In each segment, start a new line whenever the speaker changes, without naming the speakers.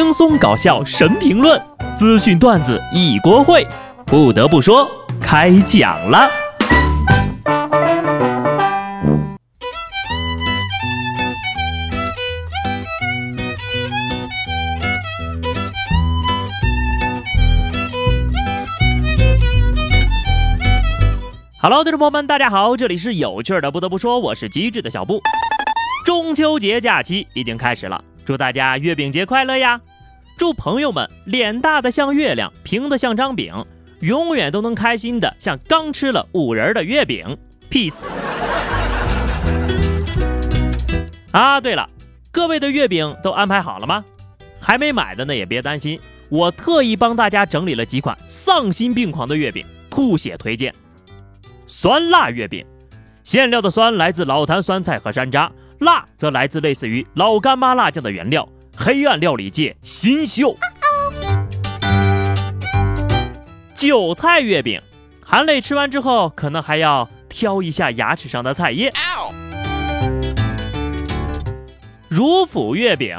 轻松搞笑神评论，资讯段子一锅烩。不得不说，开讲了。Hello，听众朋友们，大家好，这里是有趣的。不得不说，我是机智的小布。中秋节假期已经开始了。祝大家月饼节快乐呀！祝朋友们脸大的像月亮，平的像张饼，永远都能开心的像刚吃了五仁的月饼。Peace。啊，对了，各位的月饼都安排好了吗？还没买的呢也别担心，我特意帮大家整理了几款丧心病狂的月饼，吐血推荐。酸辣月饼，馅料的酸来自老坛酸菜和山楂。辣则来自类似于老干妈辣酱的原料，黑暗料理界新秀。韭菜月饼，含泪吃完之后，可能还要挑一下牙齿上的菜叶。乳腐月饼，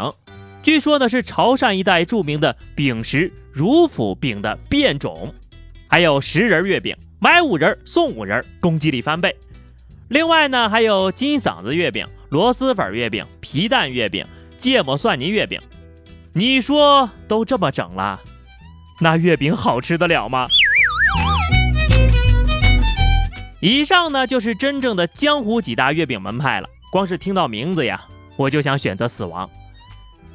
据说呢是潮汕一带著名的饼食乳腐饼的变种。还有十人月饼，买五仁送五仁，攻击力翻倍。另外呢还有金嗓子月饼。螺蛳粉月饼、皮蛋月饼、芥末蒜泥月饼，你说都这么整了，那月饼好吃得了吗？以上呢就是真正的江湖几大月饼门派了。光是听到名字呀，我就想选择死亡。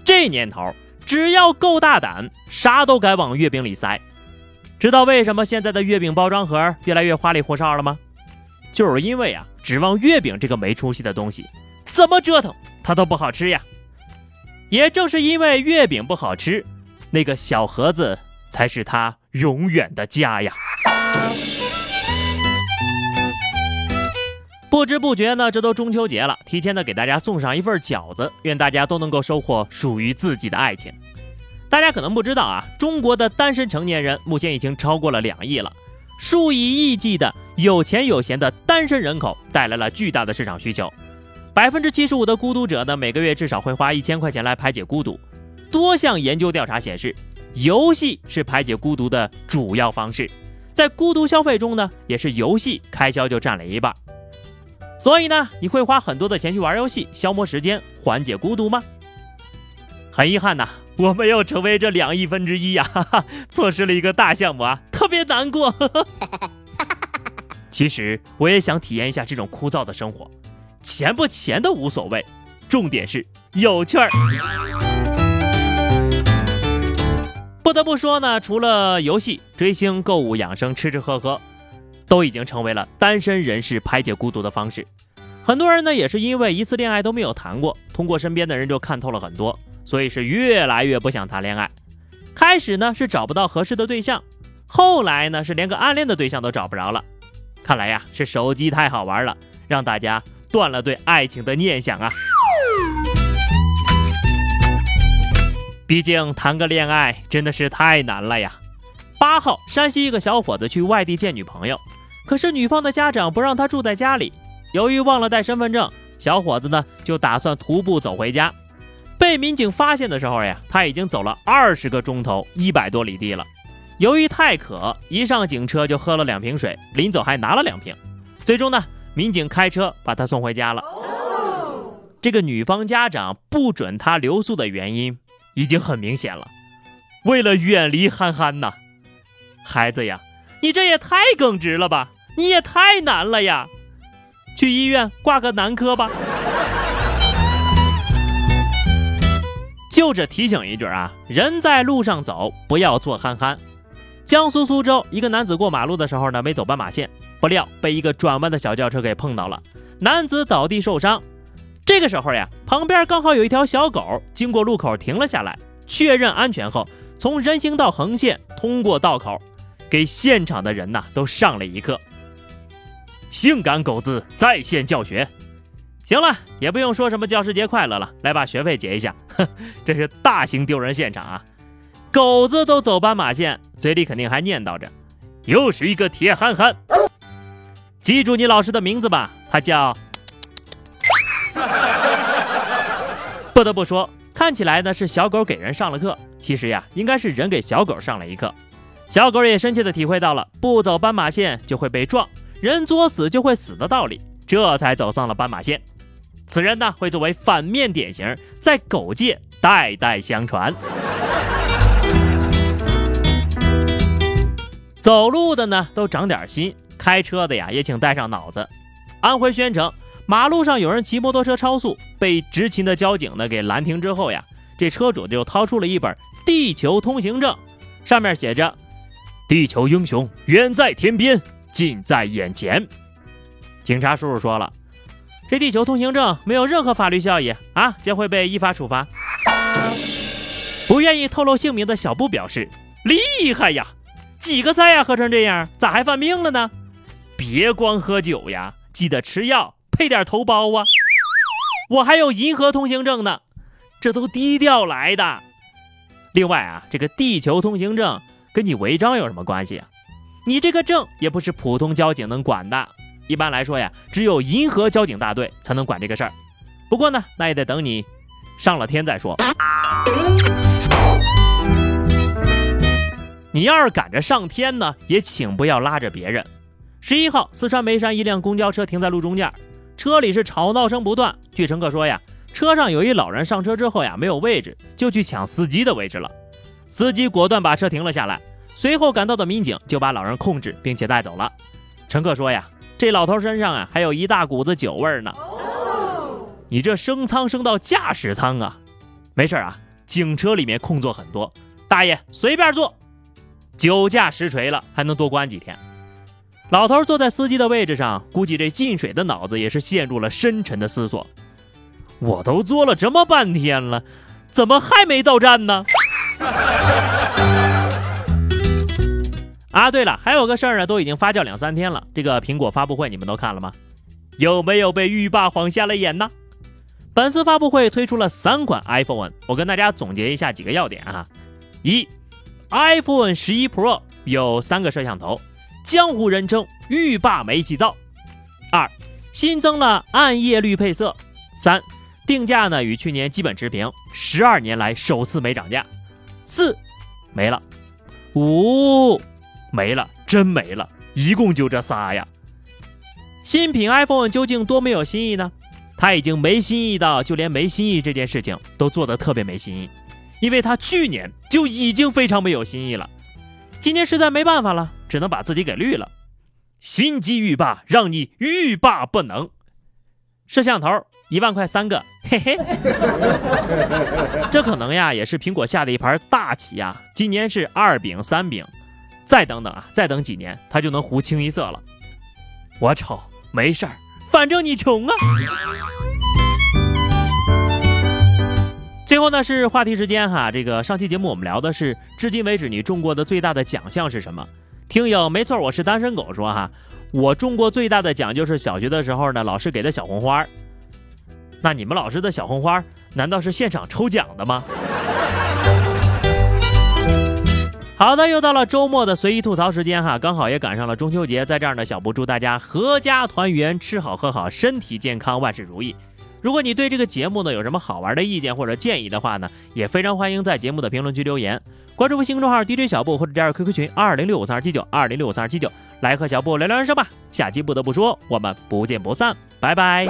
这年头，只要够大胆，啥都敢往月饼里塞。知道为什么现在的月饼包装盒越来越花里胡哨了吗？就是因为啊，指望月饼这个没出息的东西。怎么折腾它都不好吃呀！也正是因为月饼不好吃，那个小盒子才是它永远的家呀！不知不觉呢，这都中秋节了，提前的给大家送上一份饺子，愿大家都能够收获属于自己的爱情。大家可能不知道啊，中国的单身成年人目前已经超过了两亿了，数以亿计的有钱有闲的单身人口带来了巨大的市场需求。百分之七十五的孤独者呢，每个月至少会花一千块钱来排解孤独。多项研究调查显示，游戏是排解孤独的主要方式，在孤独消费中呢，也是游戏开销就占了一半。所以呢，你会花很多的钱去玩游戏，消磨时间，缓解孤独吗？很遗憾呐，我没有成为这两亿分之一呀，哈哈，错失了一个大项目啊，特别难过。其实我也想体验一下这种枯燥的生活。钱不钱的无所谓，重点是有趣儿。不得不说呢，除了游戏、追星、购物、养生、吃吃喝喝，都已经成为了单身人士排解孤独的方式。很多人呢，也是因为一次恋爱都没有谈过，通过身边的人就看透了很多，所以是越来越不想谈恋爱。开始呢是找不到合适的对象，后来呢是连个暗恋的对象都找不着了。看来呀，是手机太好玩了，让大家。断了对爱情的念想啊！毕竟谈个恋爱真的是太难了呀。八号，山西一个小伙子去外地见女朋友，可是女方的家长不让他住在家里。由于忘了带身份证，小伙子呢就打算徒步走回家。被民警发现的时候呀，他已经走了二十个钟头，一百多里地了。由于太渴，一上警车就喝了两瓶水，临走还拿了两瓶。最终呢。民警开车把他送回家了。这个女方家长不准他留宿的原因已经很明显了，为了远离憨憨呐。孩子呀，你这也太耿直了吧，你也太难了呀，去医院挂个男科吧。就这提醒一句啊，人在路上走，不要做憨憨。江苏苏州一个男子过马路的时候呢，没走斑马线。不料被一个转弯的小轿车给碰到了，男子倒地受伤。这个时候呀，旁边刚好有一条小狗经过路口停了下来，确认安全后，从人行道横线通过道口，给现场的人呐都上了一课。性感狗子在线教学。行了，也不用说什么教师节快乐了，来把学费结一下。哼，这是大型丢人现场啊！狗子都走斑马线，嘴里肯定还念叨着，又是一个铁憨憨。记住你老师的名字吧，他叫。不得不说，看起来呢是小狗给人上了课，其实呀，应该是人给小狗上了一课。小狗也深切的体会到了不走斑马线就会被撞，人作死就会死的道理，这才走上了斑马线。此人呢，会作为反面典型，在狗界代代相传。走路的呢，都长点心；开车的呀，也请带上脑子。安徽宣城马路上有人骑摩托车超速，被执勤的交警呢给拦停之后呀，这车主就掏出了一本《地球通行证》，上面写着。地球英雄远在天边，近在眼前。警察叔叔说了，这地球通行证没有任何法律效益啊，将会被依法处罚。不愿意透露姓名的小布表示：“厉害呀，几个菜呀，喝成这样，咋还犯病了呢？别光喝酒呀，记得吃药，配点头孢啊。我还有银河通行证呢，这都低调来的。另外啊，这个地球通行证。”跟你违章有什么关系啊？你这个证也不是普通交警能管的。一般来说呀，只有银河交警大队才能管这个事儿。不过呢，那也得等你上了天再说。你要是赶着上天呢，也请不要拉着别人。十一号，四川眉山一辆公交车停在路中间，车里是吵闹声不断。据乘客说呀，车上有一老人上车之后呀，没有位置，就去抢司机的位置了。司机果断把车停了下来，随后赶到的民警就把老人控制并且带走了。乘客说呀，这老头身上啊还有一大股子酒味呢。你这升舱升到驾驶舱啊？没事啊，警车里面空座很多，大爷随便坐。酒驾实锤了，还能多关几天？老头坐在司机的位置上，估计这进水的脑子也是陷入了深沉的思索。我都坐了这么半天了，怎么还没到站呢？啊，对了，还有个事儿呢，都已经发酵两三天了。这个苹果发布会你们都看了吗？有没有被浴霸晃瞎了眼呢？本次发布会推出了三款 iPhone，我跟大家总结一下几个要点啊。一，iPhone 十一 Pro 有三个摄像头，江湖人称浴霸煤气灶。二，新增了暗夜绿配色。三，定价呢与去年基本持平，十二年来首次没涨价。四，没了。五。没了，真没了，一共就这仨呀。新品 iPhone 究竟多没有新意呢？它已经没新意到就连没新意这件事情都做得特别没新意，因为它去年就已经非常没有新意了。今年实在没办法了，只能把自己给绿了。心机欲罢，让你欲罢不能。摄像头一万块三个，嘿嘿。这可能呀也是苹果下的一盘大棋呀。今年是二饼三饼。再等等啊，再等几年，它就能糊清一色了。我瞅没事儿，反正你穷啊。最后呢是话题时间哈，这个上期节目我们聊的是至今为止你中过的最大的奖项是什么？听友没错，我是单身狗说哈，我中过最大的奖就是小学的时候呢老师给的小红花。那你们老师的小红花难道是现场抽奖的吗？好的，又到了周末的随意吐槽时间哈，刚好也赶上了中秋节，在这儿呢，小布祝大家阖家团圆，吃好喝好，身体健康，万事如意。如果你对这个节目呢有什么好玩的意见或者建议的话呢，也非常欢迎在节目的评论区留言，关注微信公众号 DJ 小布或者加入 QQ 群二零六五三二七九二零六五三二七九，来和小布聊聊人生吧。下期不得不说，我们不见不散，拜拜。